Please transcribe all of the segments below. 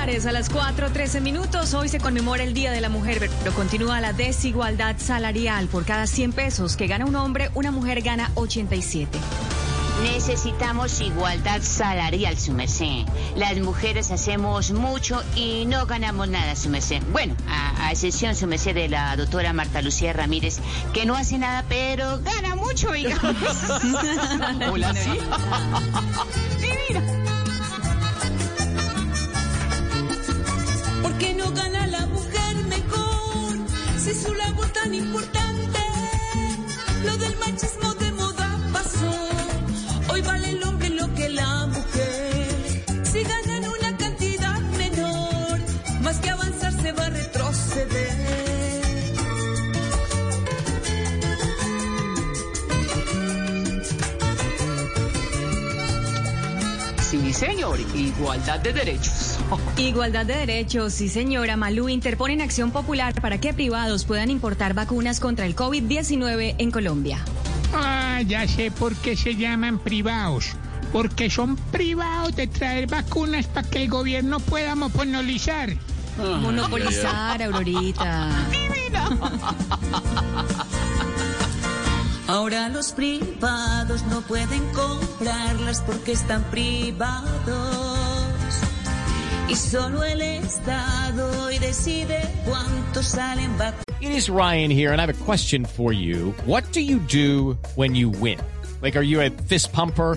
Titulares a las 4.13 minutos. Hoy se conmemora el Día de la Mujer, pero continúa la desigualdad salarial. Por cada 100 pesos que gana un hombre, una mujer gana 87. Necesitamos igualdad salarial, su merced. Las mujeres hacemos mucho y no ganamos nada, su merced. Bueno, a, a excepción, su merced, de la doctora Marta Lucía Ramírez, que no hace nada, pero gana mucho, oiga. Hola, sí. ¿Por Si su labor tan importante, lo del machismo Sí, señor, igualdad de derechos. Igualdad de derechos, sí señora. Malú interpone en acción popular para que privados puedan importar vacunas contra el COVID-19 en Colombia. Ah, ya sé por qué se llaman privados. Porque son privados de traer vacunas para que el gobierno pueda monopolizar. Monopolizar, Aurorita. Ahora los privados no pueden comprarlas porque están privados. Y solo el Estado hoy decide cuánto salen vacunas. It is Ryan here, and I have a question for you. What do you do when you win? Like, are you a fist pumper?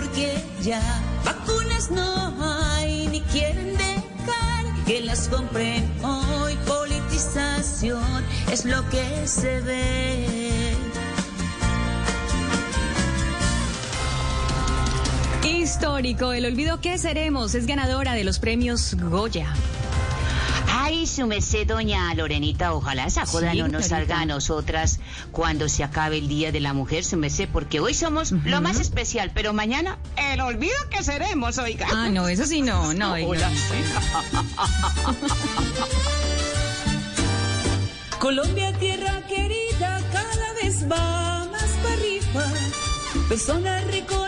Porque ya vacunas no hay ni quieren dejar que las compren hoy. Politización es lo que se ve. Histórico, el olvido que seremos es ganadora de los premios Goya. Ay, su merced, doña Lorenita, ojalá esa joda Sí, no nos salga a nosotras cuando se acabe el Día de la Mujer, su merced, porque hoy somos lo más especial, pero mañana el olvido que seremos, oiga. Ah, no, eso sí no, no. Hola, Colombia, tierra querida, cada vez va más para arriba. Personas reconocidas,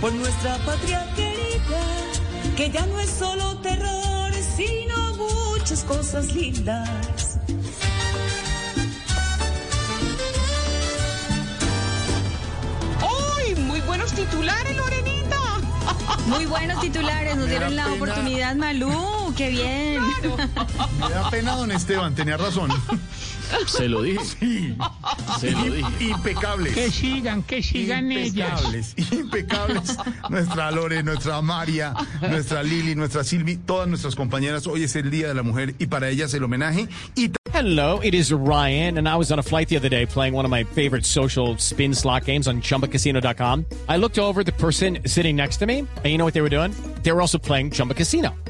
por nuestra patria querida, que ya no es solo terror, sino muchas cosas lindas. ¡Uy! Muy buenos titulares, Lorenita. Muy buenos titulares, nos dieron la oportunidad, Malú, qué bien. Me da pena, don Esteban, tenía razón. Se lo dije. Sí. Se lo dije. Impecables. Que sigan, que sigan ellas. Impecables, impecables. Nuestra Lore, nuestra María, nuestra Lili, nuestra Silvi, todas nuestras compañeras. Hoy es el Día de la Mujer y para ellas el homenaje. Y Hello, it is Ryan, and I was on a flight the other day playing one of my favorite social spin slot games on chumbacasino.com. I looked over at the person sitting next to me, and you know what they were doing? They were also playing Chumba Casino.